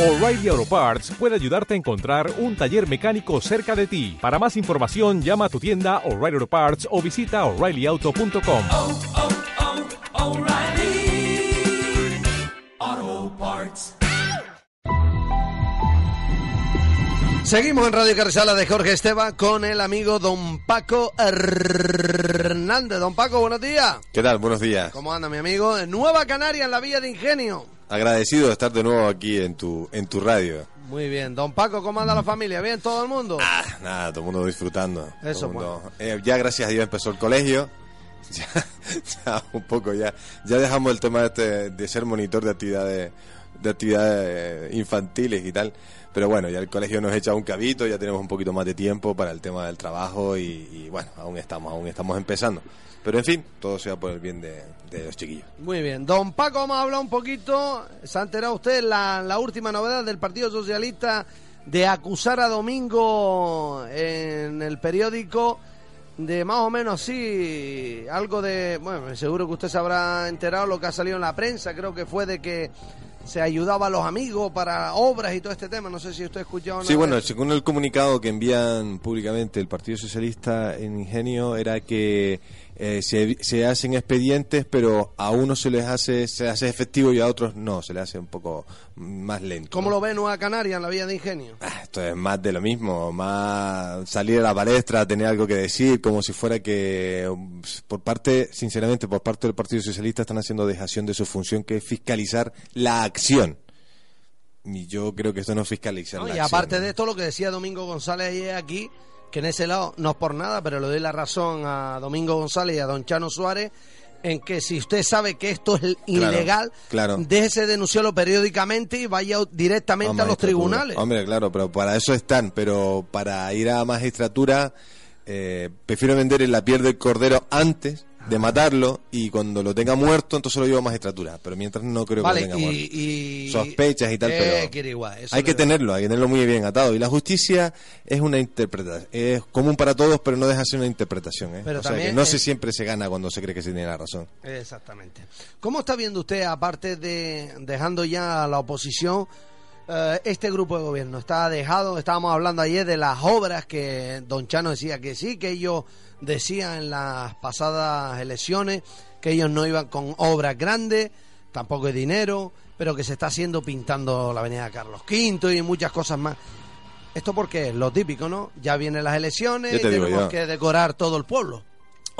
O'Reilly Auto Parts puede ayudarte a encontrar un taller mecánico cerca de ti. Para más información, llama a tu tienda O'Reilly Auto Parts o visita oreillyauto.com. oh, oh, Parts. Seguimos en Radio Carrizala de Jorge Esteban con el amigo Don Paco Hernández. Don Paco, buenos días. ¿Qué tal? Buenos días. ¿Cómo anda mi amigo? En Nueva Canaria, en la Villa de Ingenio. Agradecido de estar de nuevo aquí en tu, en tu radio. Muy bien. Don Paco, ¿cómo anda la familia? ¿Bien todo el mundo? Ah, nada, todo el mundo disfrutando. Eso, el mundo- Eh, ya gracias a Dios empezó el colegio. Ya, ya un poco, ya, ya dejamos el tema este de ser monitor de actividades, de actividades infantiles y tal. Pero bueno, ya el colegio nos echa un cabito, ya tenemos un poquito más de tiempo para el tema del trabajo y, bueno, aún estamos, aún estamos empezando. Pero en fin, todo sea por el bien de, de los chiquillos. Muy bien. Don Paco, vamos a hablar un poquito. ¿Se ha enterado usted la, la última novedad del Partido Socialista de acusar a Domingo en el periódico de más o menos así, algo de, bueno, seguro que usted se habrá enterado lo que ha salido en la prensa, creo que fue de que se ayudaba a los amigos para obras y todo este tema, no sé si usted ha escuchado Sí, bueno, según el comunicado que envían públicamente el Partido Socialista en Ingenio era que eh, se, se hacen expedientes, pero a unos se les hace se hace efectivo y a otros no, se les hace un poco más lento. ¿Cómo lo ve Nueva Canaria en la Vía de Ingenio? Ah, Esto es más de lo mismo, más salir a la palestra, tener algo que decir, como si fuera que por parte, sinceramente, por parte del Partido Socialista están haciendo dejación de su función, que es fiscalizar la acción. Y yo creo que esto no es fiscalizar ¿no? la Y acción. aparte de esto, lo que decía Domingo González ayer aquí, que en ese lado no es por nada, pero le doy la razón a Domingo González y a Don Chano Suárez en que si usted sabe que esto es ilegal, claro. déjese denunciarlo periódicamente y vaya directamente a los tribunales. Hombre, claro, pero para eso están, pero para ir a magistratura eh, prefiero vender la piel del cordero antes de matarlo y cuando lo tenga muerto entonces lo llevo a magistratura, pero mientras no creo Vale, que lo tenga muerto. y, Sospechas y tal, Eh, pero igual, hay que tenerlo, hay que tenerlo muy bien atado. Y la justicia es una interpretación, es común para todos, pero no deja de ser una interpretación. ¿eh? Pero o sea que no es- se siempre se gana cuando se cree que se tiene la razón. Exactamente. ¿Cómo está viendo usted, aparte de dejando ya a la oposición, eh, este grupo de gobierno? Está dejado, estábamos hablando ayer de las obras que Don Chano decía que sí, que ellos decían en las pasadas elecciones que ellos no iban con obras grandes, tampoco de dinero, pero que se está haciendo pintando la avenida Carlos V y muchas cosas más. ¿Esto porque es lo típico, no? Ya vienen las elecciones y tenemos que decorar todo el pueblo.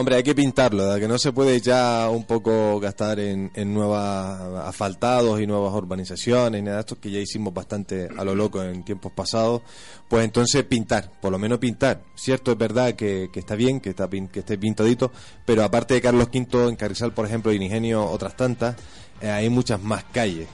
Hombre, hay que pintarlo, que no se puede ya un poco gastar en, en nuevos asfaltados y nuevas urbanizaciones nada de esto que ya hicimos bastante a lo loco en tiempos pasados. Pues entonces pintar, por lo menos pintar. Cierto, es verdad que, está bien, que, está, que esté pintadito, pero aparte de Carlos V, en Carrizal, por ejemplo, y en Ingenio, otras tantas, eh, hay muchas más calles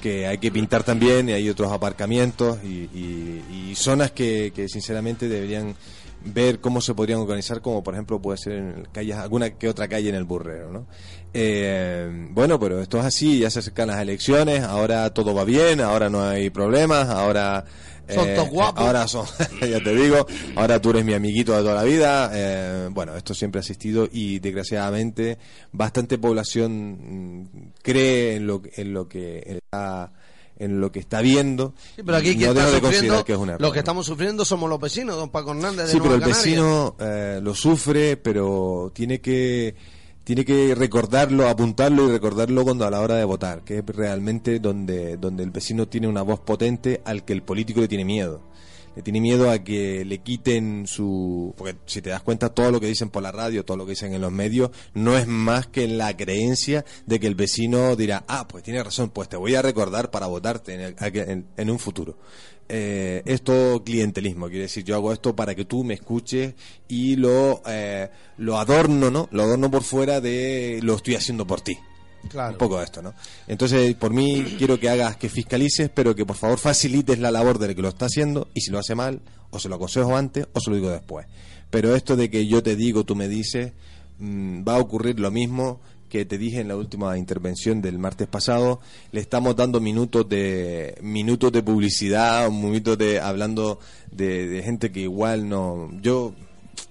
que hay que pintar también y hay otros aparcamientos y, y- y zonas que, que sinceramente deberían ver cómo se podrían organizar como por ejemplo puede ser en calles alguna que otra calle en el burrero ¿no? Eh, bueno pero esto es así ya se acercan las elecciones ahora todo va bien ahora no hay problemas ahora Son todos guapos. ahora son ya te digo ahora tú eres mi amiguito de toda la vida eh, bueno esto siempre ha existido y desgraciadamente bastante población mm, cree en lo en lo que está en lo que está viendo Sí, pero aquí no dejo de considerar que es un error, los que estamos sufriendo somos los vecinos, don Paco Hernández de Sí, pero el Canaria. vecino eh, lo sufre, pero tiene que tiene que recordarlo, apuntarlo y recordarlo cuando a la hora de votar, que es realmente donde donde el vecino tiene una voz potente al que el político le tiene miedo. Tiene miedo a que le quiten su... Porque si te das cuenta, todo lo que dicen por la radio, todo lo que dicen en los medios, no es más que la creencia de que el vecino dirá, ah, pues tiene razón, pues te voy a recordar para votarte en, el- en- en un futuro. Eh, es todo clientelismo, quiere decir, yo hago esto para que tú me escuches y lo, eh, lo adorno, ¿no? Lo adorno por fuera de lo estoy haciendo por ti. Claro. Un poco esto, ¿no? Entonces, por mí, quiero que hagas, que fiscalices, pero que por favor facilites la labor del que lo está haciendo y si lo hace mal, o se lo aconsejo antes o se lo digo después. Pero esto de que yo te digo, tú me dices, mm, va a ocurrir lo mismo que te dije en la última intervención del martes pasado, le estamos dando minutos de minutos de publicidad, minutos de hablando de, de gente que igual no, yo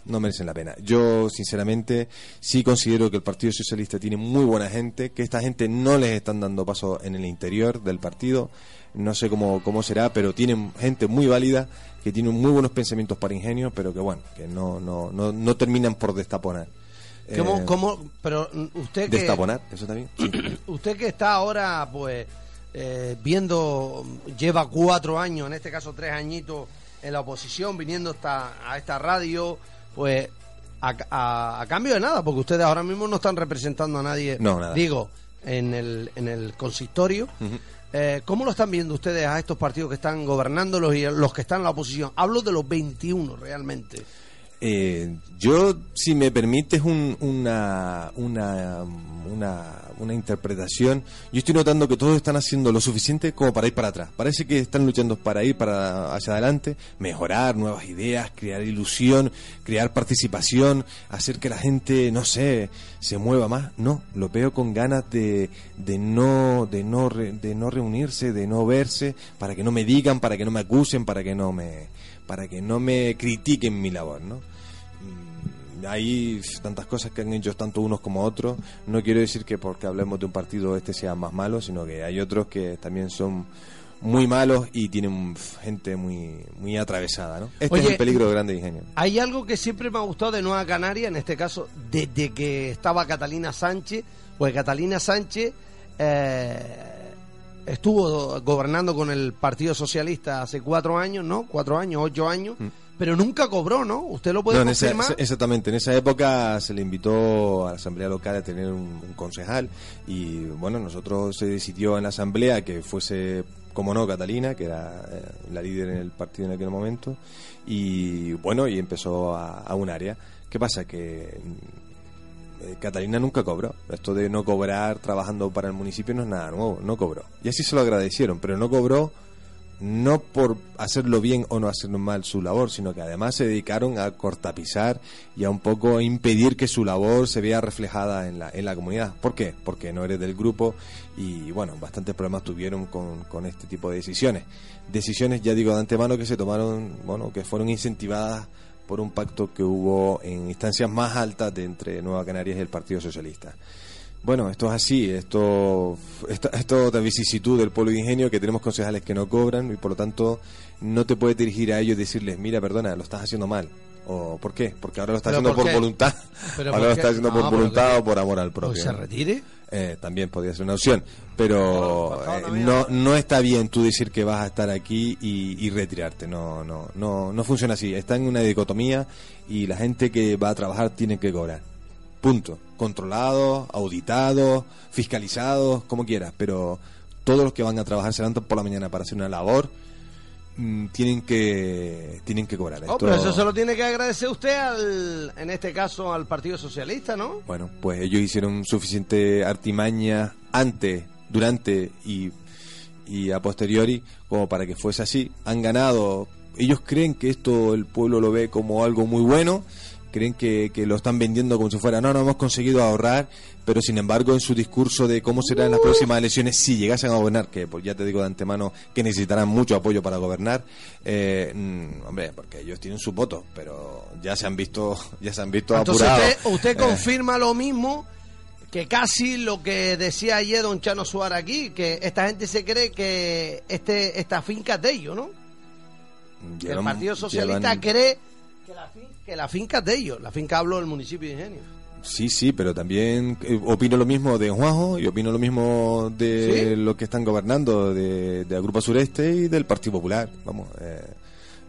no merecen la pena. Yo, sinceramente, sí considero que el Partido Socialista tiene muy buena gente, que esta gente no les están dando paso en el interior del partido, no sé cómo, cómo será, pero tienen gente muy válida, que tiene muy buenos pensamientos para ingenio, pero que bueno, que no, no, no, no terminan por destaponar. ¿Cómo, Eh, cómo- pero mm, usted que, ¿Destaponar? ¿Eso también? Usted que está ahora, pues, eh, viendo, lleva cuatro años, en este caso tres añitos, en la oposición, viniendo hasta, a esta radio, pues, a, a- a cambio de nada, porque ustedes ahora mismo no están representando a nadie, No, nada. digo, en el, en el consistorio. Eh, ¿Cómo lo están viendo ustedes a estos partidos que están gobernándolos y a los que están en la oposición? Hablo de los 21 realmente. Eh, yo, si me permites un- una, una, una, una interpretación, yo estoy notando que todos están haciendo lo suficiente como para ir para atrás. Parece que están luchando para ir para hacia adelante, mejorar nuevas ideas, crear ilusión, crear participación, hacer que la gente, no sé, se mueva más. No, lo veo con ganas de, de no, de no, re- de no reunirse, de no verse, para que no me digan, para que no me acusen, para que no me, para que no me critiquen mi labor, ¿no? Mm, Hay tantas cosas que han hecho tanto unos como otros. No quiero decir que porque hablemos de un partido este sea más malo, sino que hay otros que también son muy malos y tienen gente muy muy atravesada, ¿no? Este Oye, es el peligro grande de ingenio. Hay algo que siempre me ha gustado de Nueva Canaria, en este caso, desde que estaba Catalina Sánchez, pues Catalina Sánchez eh, estuvo gobernando con el Partido Socialista hace cuatro años, ¿no? Cuatro años, ocho años, pero nunca cobró, ¿no? ¿Usted lo puede Mm. No, en esa- confirmar? exactamente, en esa época se le invitó a la asamblea local a tener un, un concejal y bueno, nosotros se decidió en la asamblea que fuese, como no, Catalina, que era eh, la líder en el partido en aquel momento y bueno, y empezó a, a un área. ¿Qué pasa? Que mm, eh, Catalina nunca cobró. Esto de no cobrar trabajando para el municipio no es nada nuevo, no cobró. Y así se lo agradecieron, pero no cobró no por hacerlo bien o no hacerlo mal su labor, sino que además se dedicaron a cortapizar y a un poco impedir que su labor se vea reflejada en la, en la comunidad. ¿Por qué? Porque no eres del grupo y bueno, bastantes problemas tuvieron con, con este tipo de decisiones. Decisiones, ya digo de antemano, que se tomaron, bueno, que fueron incentivadas por un pacto que hubo en instancias más altas de entre Nueva Canarias y el Partido Socialista. Bueno, esto es así, esto, esto, esto de vicisitud del pueblo de ingenio, que tenemos concejales que no cobran y por lo tanto no te puedes dirigir a ellos y decirles, mira, perdona, lo estás haciendo mal. ¿O por qué? Porque ahora lo estás ¿Pero haciendo por voluntad. ¿Pero ahora por lo qué? estás haciendo No, por pero voluntad o por amor al ¿O propio. se retire? Eh, también podría ser una opción, pero eh, no hagas. no está bien tú decir que vas a estar aquí y, y retirarte, no, no, no, no funciona así, está en una dicotomía y la gente que va a trabajar tiene que cobrar, punto, controlados, auditados, fiscalizados, como quieras, pero todos los que van a trabajar se levantan por la mañana para hacer una labor mm, tienen que tienen que cobrar. Oh, Esto- pero eso se lo tiene que agradecer usted, al, en este caso, al Partido Socialista, ¿no? Bueno, pues ellos hicieron suficiente artimaña antes, durante y, y a posteriori como para que fuese así. Han ganado. Ellos creen que esto el pueblo lo ve como algo muy bueno. Creen que, que lo están vendiendo como si fuera, no, no hemos conseguido ahorrar, pero sin embargo en su discurso de cómo serán las próximas elecciones, si llegasen a gobernar, que pues ya te digo de antemano que necesitarán mucho apoyo para gobernar, eh, mm, hombre, porque ellos tienen su voto, pero ya se han visto, ya se han visto Entonces apurados. usted, usted Eh, confirma lo mismo que casi lo que decía ayer don Chano Suárez aquí, que esta gente se cree que este esta finca es de ellos, ¿no? Que el Partido Socialista llevan- cree que la, fin- que la finca es de ellos. La finca hablo del municipio de Ingenio. Sí, sí, pero también eh, opino lo mismo de Juanjo y opino lo mismo de ¿Sí? los que están gobernando, de, de Agrupa Sureste y del Partido Popular. Vamos, eh,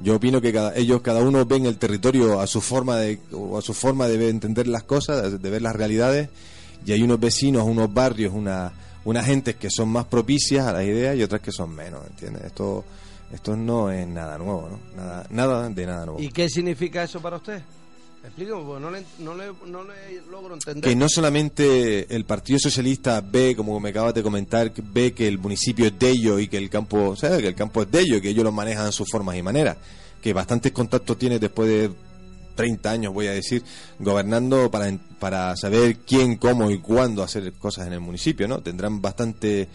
yo opino que cada, ellos cada uno ven el territorio a su forma de o a su forma de entender las cosas, de, de ver las realidades y hay unos vecinos, unos barrios, una unas gentes que son más propicias a las ideas y otras que son menos, ¿entiendes? Esto esto no es nada nuevo, ¿no? Nada nada de nada nuevo. ¿Y qué significa eso para usted? Explíqueme, porque no le, no le, no le logro entender. que no solamente el Partido Socialista ve, como me acabas de comentar, ve que el municipio es de ellos y que el campo, o sea, que el campo es de ellos, que ellos lo manejan a sus formas y maneras, que bastantes contactos tiene después de 30 años, voy a decir, gobernando para, para saber quién, cómo y cuándo hacer cosas en el municipio, ¿no? Tendrán bastante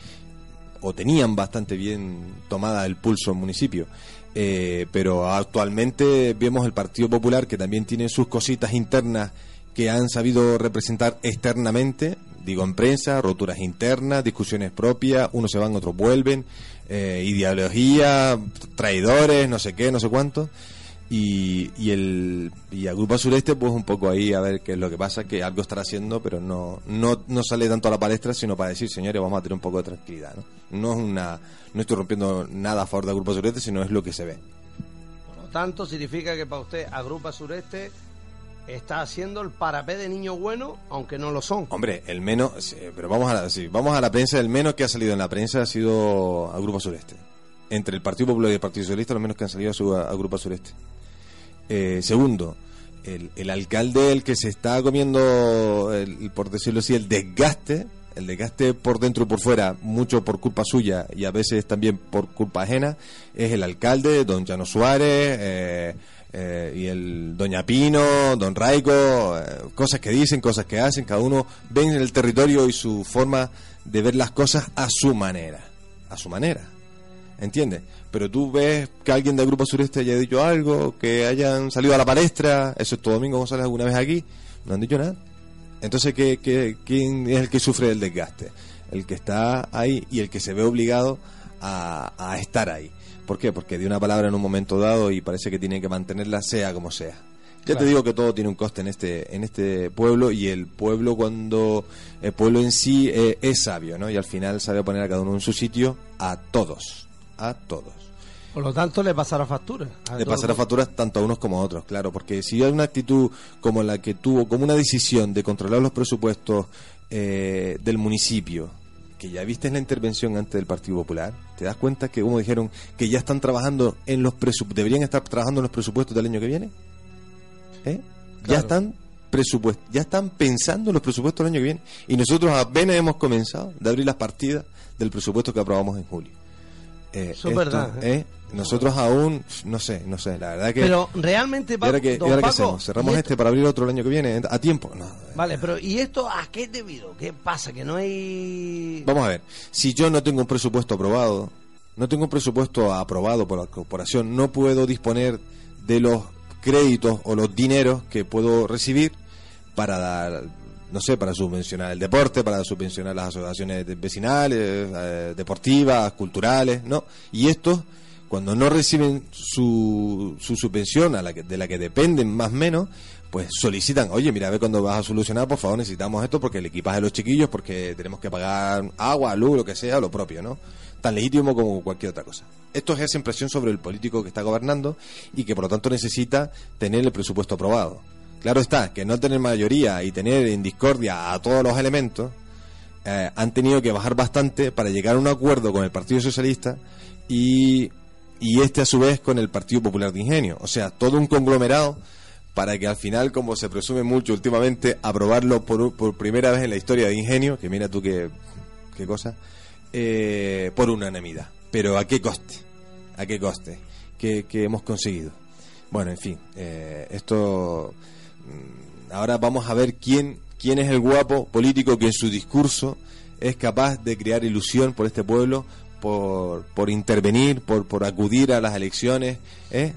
o tenían bastante bien tomada el pulso el municipio. Eh, pero actualmente vemos el Partido Popular que también tiene sus cositas internas que han sabido representar externamente, digo en prensa, roturas internas, discusiones propias, unos se van, otros vuelven, eh, ideología, traidores, no sé qué, no sé cuánto. Y, y el y a Grupo Sureste pues un poco ahí a ver qué es lo que pasa que algo estará haciendo pero no, no no sale tanto a la palestra sino para decir señores vamos a tener un poco de tranquilidad no no es una no estoy rompiendo nada a favor de Grupo Sureste sino es lo que se ve. Por lo tanto, significa que para usted Agrupa Sureste está haciendo el parapé de niño bueno, aunque no lo son. hombre el menos sí, pero vamos a la, sí, vamos a la prensa el menos que ha salido en la prensa ha sido a Grupo Sureste entre el Partido Popular y el Partido Socialista los menos que han salido ha sido a, a Grupo Sureste Eh, segundo, el, el alcalde el que se está comiendo, el, por decirlo así, el desgaste, el desgaste por dentro y por fuera, mucho por culpa suya y a veces también por culpa ajena, es el alcalde, don Llano Suárez, eh, eh, y el Doña Pino, Don Raico, eh, cosas que dicen, cosas que hacen, cada uno ven el territorio y su forma de ver las cosas a su manera, a su manera. ¿Entiendes? Pero tú ves que alguien del Grupo Sureste haya dicho algo, que hayan salido a la palestra, eso es todo Domingo González alguna vez aquí, no han dicho nada. Entonces, ¿qué, qué, quién es el que sufre el desgaste? El que está ahí y el que se ve obligado a, a estar ahí. ¿Por qué? Porque dio una palabra en un momento dado y parece que tiene que mantenerla sea como sea. Ya te digo que todo tiene un coste en este en este pueblo y el pueblo cuando el pueblo en sí eh, es sabio, ¿no? Y al final sabe poner a cada uno en su sitio a todos, a todos. Por lo tanto, le pasará factura. a De todo pasar a el- facturas tanto a unos como a otros, claro, porque si hay una actitud como la que tuvo, como una decisión de controlar los presupuestos eh, del municipio, que ya viste en la intervención antes del Partido Popular, te das cuenta que, como dijeron, que ya están trabajando en los presupuestos, deberían estar trabajando en los presupuestos del año que viene. ¿Eh? Ya están presupuestos, ya están pensando en los presupuestos del año que viene. Y nosotros apenas hemos comenzado de abrir las partidas del presupuesto que aprobamos en julio. Eh, Eso es verdad, ¿eh? Nosotros aún, no sé, no sé, la verdad que... Pero realmente, ¿Y ahora Paco, qué, y don ahora qué Paco, hacemos? ¿Cerramos ¿y este para abrir otro el año que viene? ¿A tiempo? No. Vale, pero ¿y esto a qué es debido? ¿Qué pasa? Que no hay... Vamos a ver, si yo no tengo un presupuesto aprobado, no tengo un presupuesto aprobado por la corporación, no puedo disponer de los créditos o los dineros que puedo recibir para dar, no sé, para subvencionar el deporte, para subvencionar las asociaciones vecinales, eh, deportivas, culturales, ¿no? Y estos, cuando no reciben su, su subvención a la que, de la que dependen más o menos, pues solicitan, oye, mira, a ver cuándo vas a solucionar, por favor, necesitamos esto porque el equipaje de los chiquillos, porque tenemos que pagar agua, luz, lo que sea, lo propio, ¿no? Tan legítimo como cualquier otra cosa. Esto ejerce presión sobre el político que está gobernando y que por lo tanto necesita tener el presupuesto aprobado. Claro está, que no tener mayoría y tener en discordia a todos los elementos, eh, han tenido que bajar bastante para llegar a un acuerdo con el Partido Socialista y, y este a su vez con el Partido Popular de Ingenio. O sea, todo un conglomerado para que al final, como se presume mucho últimamente, aprobarlo por, por primera vez en la historia de Ingenio, que mira tú qué, qué cosa, eh, por unanimidad. Pero ¿a qué coste? ¿A qué coste? ¿Qué, qué hemos conseguido? Bueno, en fin, eh, esto... mm, Ahora vamos a ver quién, quién es el guapo político que en su discurso es capaz de crear ilusión por este pueblo, por, por intervenir, por, por acudir a las elecciones. ¿eh?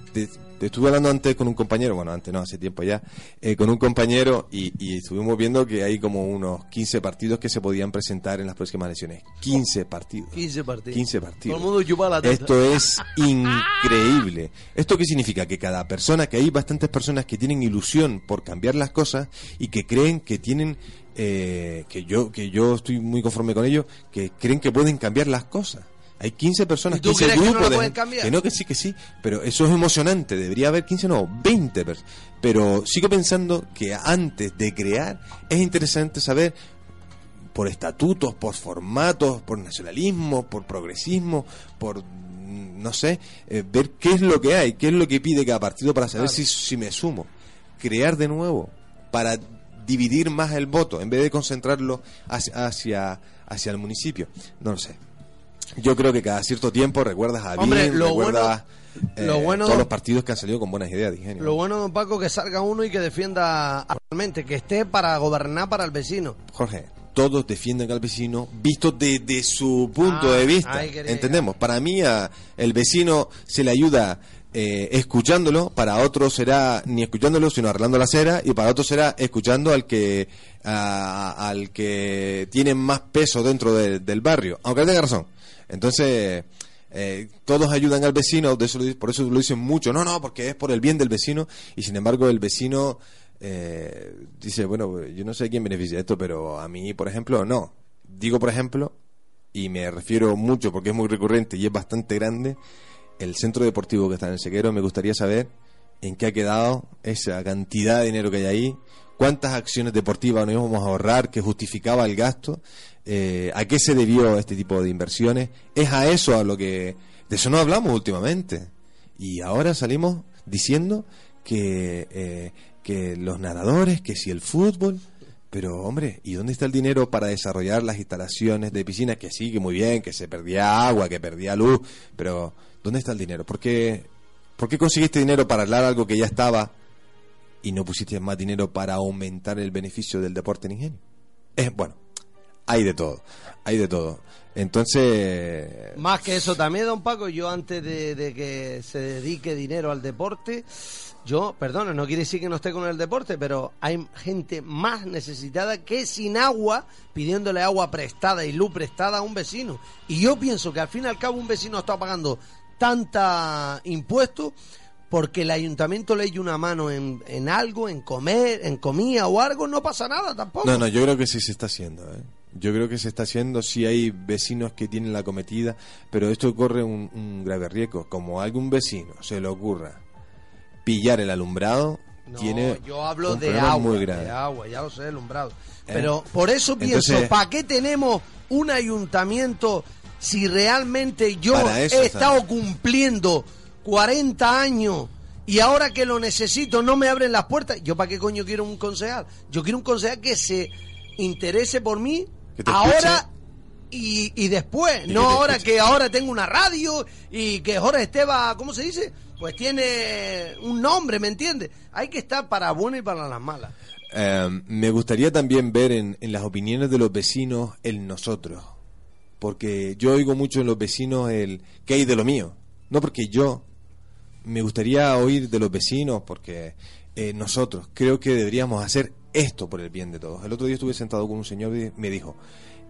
Estuve hablando antes con un compañero, bueno, antes no, hace tiempo ya, eh, con un compañero y, y estuvimos viendo que hay como unos 15 partidos que se podían presentar en las próximas elecciones. 15 partidos. 15 partidos. 15 partidos. Todo el mundo la. Esto es increíble. ¿Esto qué significa? Que cada persona, que hay bastantes personas que tienen ilusión por cambiar las cosas y que creen que tienen, eh, que yo que yo estoy muy conforme con ello, que creen que pueden cambiar las cosas. Hay 15 personas, ¿Y tú 15 crees que no grupos la de pueden cambiar? que no, que sí, que sí, pero eso es emocionante, debería haber 15, no, 20 personas. Pero sigo pensando que antes de crear es interesante saber por estatutos, por formatos, por nacionalismo, por progresismo, por no sé, eh, ver qué es lo que hay, qué es lo que pide cada partido para saber Claro. si, si me sumo. Crear de nuevo, para dividir más el voto, en vez de concentrarlo hacia, hacia, hacia el municipio. No lo sé. Yo creo que cada cierto tiempo recuerdas a Hombre, bien, lo recuerdas bueno- lo bueno- todos los partidos que han salido con buenas ideas de ingenio. Lo bueno, don Paco, que salga uno y que defienda realmente, que esté para gobernar para el vecino. Jorge, todos defienden al vecino visto desde su punto Ah, de vista. ¿Entendemos? Para mí a el vecino se le ayuda eh, escuchándolo, para otro será ni escuchándolo sino arreglando la acera y para otro será escuchando al que a- al que tiene más peso dentro de- del barrio, aunque tenga razón. Entonces eh, todos ayudan al vecino, de eso por eso lo dicen mucho, no, no, porque es por el bien del vecino y sin embargo el vecino eh, dice, bueno, yo no sé quién beneficia esto, pero a mí, por ejemplo, no. Digo, por ejemplo, y me refiero mucho porque es muy recurrente y es bastante grande, el centro deportivo que está en el Sequero, me gustaría saber en qué ha quedado esa cantidad de dinero que hay ahí, cuántas acciones deportivas nos íbamos a ahorrar que justificaba el gasto, eh, a qué se debió este tipo de inversiones, es a eso a lo que... De eso no hablamos últimamente. Y ahora salimos diciendo que, eh, que los nadadores, que si el fútbol... Pero hombre, ¿y dónde está el dinero para desarrollar las instalaciones de piscinas? Que sí, que muy bien, que se perdía agua, que perdía luz, pero ¿dónde está el dinero? ¿Por qué, ¿por qué conseguiste dinero para arreglar algo que ya estaba y no pusiste más dinero para aumentar el beneficio del deporte en ingenio? Es bueno, hay de todo, hay de todo. Entonces, Más que eso también, don Paco, yo antes de, de que se dedique dinero al deporte, yo, perdón, no quiere decir que no esté con el deporte, pero hay gente más necesitada que sin agua, pidiéndole agua prestada y luz prestada a un vecino. Y yo pienso que al fin y al cabo un vecino está pagando tanta impuesto porque el ayuntamiento le eche una mano en, en algo, en comer, en comida o algo, no pasa nada tampoco. No, no, yo creo que sí se está haciendo. ¿eh? Yo creo que se está haciendo. Sí hay vecinos que tienen la cometida, pero esto corre un, un grave riesgo. Como a algún vecino se le ocurra pillar el alumbrado, No, tiene yo hablo un de agua, de agua, ya lo sé, alumbrado. ¿Eh? Pero por eso pienso, Entonces- ¿para qué tenemos un ayuntamiento si realmente yo he estado cumpliendo 40 años y ahora que lo necesito no me abren las puertas? ¿Yo para qué coño quiero un concejal? Yo quiero un concejal que se interese por mí Que ahora y, y después, Y no que ahora escuche. que ahora tengo una radio y que Jorge Esteba, ¿cómo se dice? Pues tiene un nombre, ¿me entiendes? Hay que estar para bueno y para las malas. Eh, me gustaría también ver en, en las opiniones de los vecinos el nosotros. Porque yo oigo mucho en los vecinos el ¿qué hay de lo mío? No porque yo. Me gustaría oír de los vecinos porque eh, nosotros creo que deberíamos hacer esto por el bien de todos. El otro día estuve sentado con un señor y me dijo,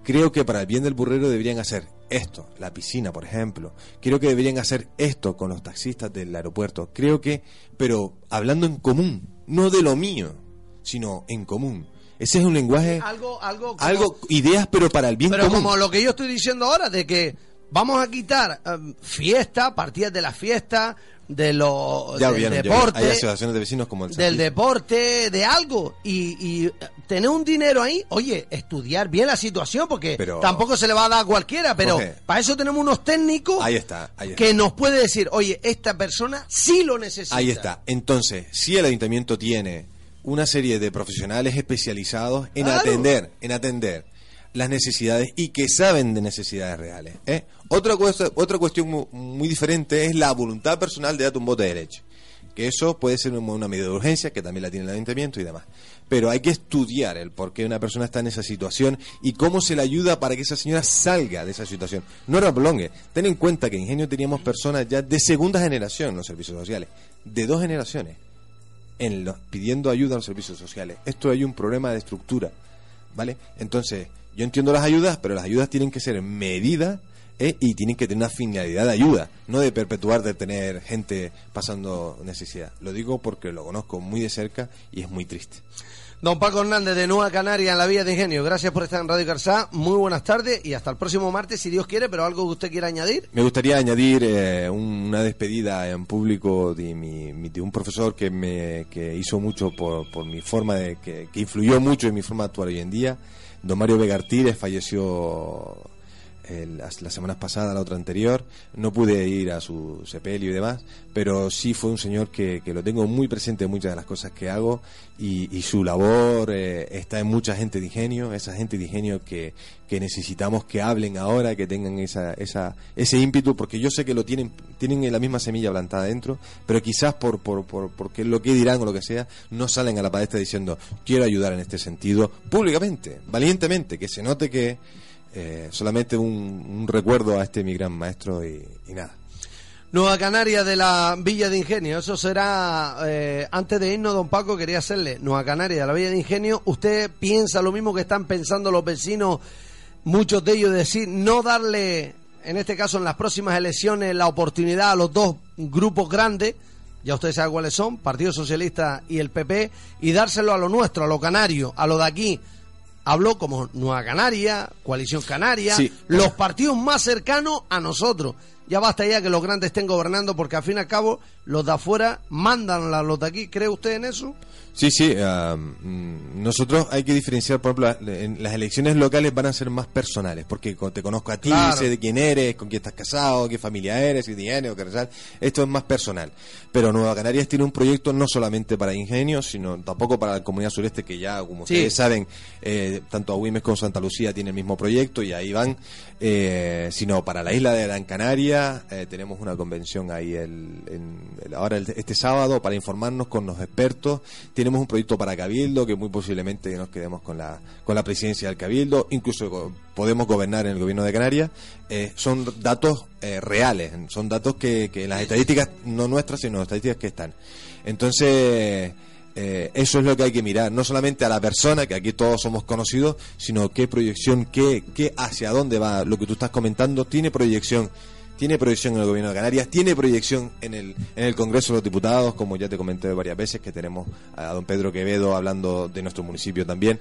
creo que para el bien del burrero deberían hacer esto, la piscina, por ejemplo. Creo que deberían hacer esto con los taxistas del aeropuerto. Creo que, pero hablando en común, no de lo mío, sino en común. Ese es un lenguaje, Algo, algo, como- algo, ideas, pero para el bien pero común. como lo que yo estoy diciendo ahora, de que vamos a quitar em, fiesta, partidas de la fiesta, de los ya del vieron, ya deporte, vieron. hay asociaciones de vecinos como el del deporte, de algo, y, y, eh, tener un dinero ahí, oye, estudiar bien la situación, porque Pero- tampoco se le va a dar a cualquiera, pero Jorge. para eso tenemos unos técnicos Ahí está, ahí está. que nos puede decir, oye, esta persona sí lo necesita. Ahí está. Entonces, si el ayuntamiento tiene una serie de profesionales especializados en Claro. atender, en atender las necesidades y que saben de necesidades reales. ¿eh? Otra, otra cuestión mu- muy, diferente es la voluntad personal de darte un bote de leche. Que eso puede ser una una medida de urgencia, que también la tiene el ayuntamiento y demás. Pero hay que estudiar el por qué una persona está en esa situación y cómo se le ayuda para que esa señora salga de esa situación. No replongue. Ten en cuenta que en Ingenio teníamos personas ya de segunda generación en los servicios sociales, de dos generaciones en los, pidiendo ayuda a los servicios sociales. Esto hay un problema de estructura, ¿vale? Entonces, yo entiendo las ayudas, pero las ayudas tienen que ser medidas ¿eh? y tienen que tener una finalidad de ayuda, no de perpetuar de tener gente pasando necesidad. Lo digo porque lo conozco muy de cerca y es muy triste. Don Paco Hernández de Nueva Canaria en la Vía de Ingenio. Gracias por estar en Radio Carsá. Muy buenas tardes y hasta el próximo martes, si Dios quiere, pero algo que usted quiera añadir. Me gustaría añadir eh, un- una despedida en público de, mi, mi- de un profesor que me que hizo mucho por, por mi forma de que, que influyó mucho en mi forma de actuar hoy en día. Don Mario Vegartires falleció el- las semanas pasadas, la otra anterior. No pude ir a su sepelio y demás, pero sí fue un señor que, que lo tengo muy presente en muchas de las cosas que hago y, y su labor eh, está en mucha gente de ingenio, esa gente de ingenio que, que necesitamos que hablen ahora, que tengan esa, esa, ese ímpetu, porque yo sé que lo tienen, tienen la misma semilla plantada dentro, pero quizás por, por, por, porque lo que dirán o lo que sea, no salen a la palestra diciendo quiero ayudar en este sentido públicamente, valientemente, que se note que eh, solamente un, recuerdo a este mi gran maestro y, nada. Nueva Canaria de la Villa de Ingenio. Eso será, eh, antes de irnos, don Paco, quería hacerle Nueva Canaria de la Villa de Ingenio. ¿Usted piensa lo mismo que están pensando los vecinos, muchos de ellos, decir, no darle, en este caso en las próximas elecciones, la oportunidad a los dos grupos grandes, ya usted sabe cuáles son, Partido Socialista y el PP, y dárselo a lo nuestro, a lo canario, a lo de aquí? Habló como Nueva Canaria, Coalición Canaria, Sí. los partidos más cercanos a nosotros. Ya basta ya que los grandes estén gobernando porque al fin y al cabo los de afuera mandan a los de aquí. ¿Cree usted en eso? Sí, sí. mm, nosotros hay que diferenciar, por ejemplo, la- en las elecciones locales van a ser más personales, porque te conozco a ti, Claro. sé de quién eres, con quién estás casado, qué familia eres, si tienes o qué rezar. Esto es más personal. Pero Nueva Canarias tiene un proyecto no solamente para ingenios, sino tampoco para la comunidad sureste, que ya, como Sí. ustedes saben, eh, tanto Agüimes como Santa Lucía tienen el mismo proyecto y ahí van, eh, sino para la isla de Gran Canaria. Eh, tenemos una convención ahí el, en- ahora el- este sábado para informarnos con los expertos. Tenemos un proyecto para Cabildo que muy posiblemente nos quedemos con la, con la presidencia del Cabildo. Incluso podemos gobernar en el gobierno de Canarias. Eh, son datos eh, reales, son datos que, que las estadísticas, no nuestras, sino las estadísticas que están. Entonces... Eso es lo que hay que mirar, no solamente a la persona, que aquí todos somos conocidos, sino qué proyección, qué, qué hacia dónde va lo que tú estás comentando, tiene proyección, tiene proyección en el gobierno de Canarias, tiene proyección en el, en el Congreso de los Diputados, como ya te comenté varias veces, que tenemos a don Pedro Quevedo hablando de nuestro municipio también.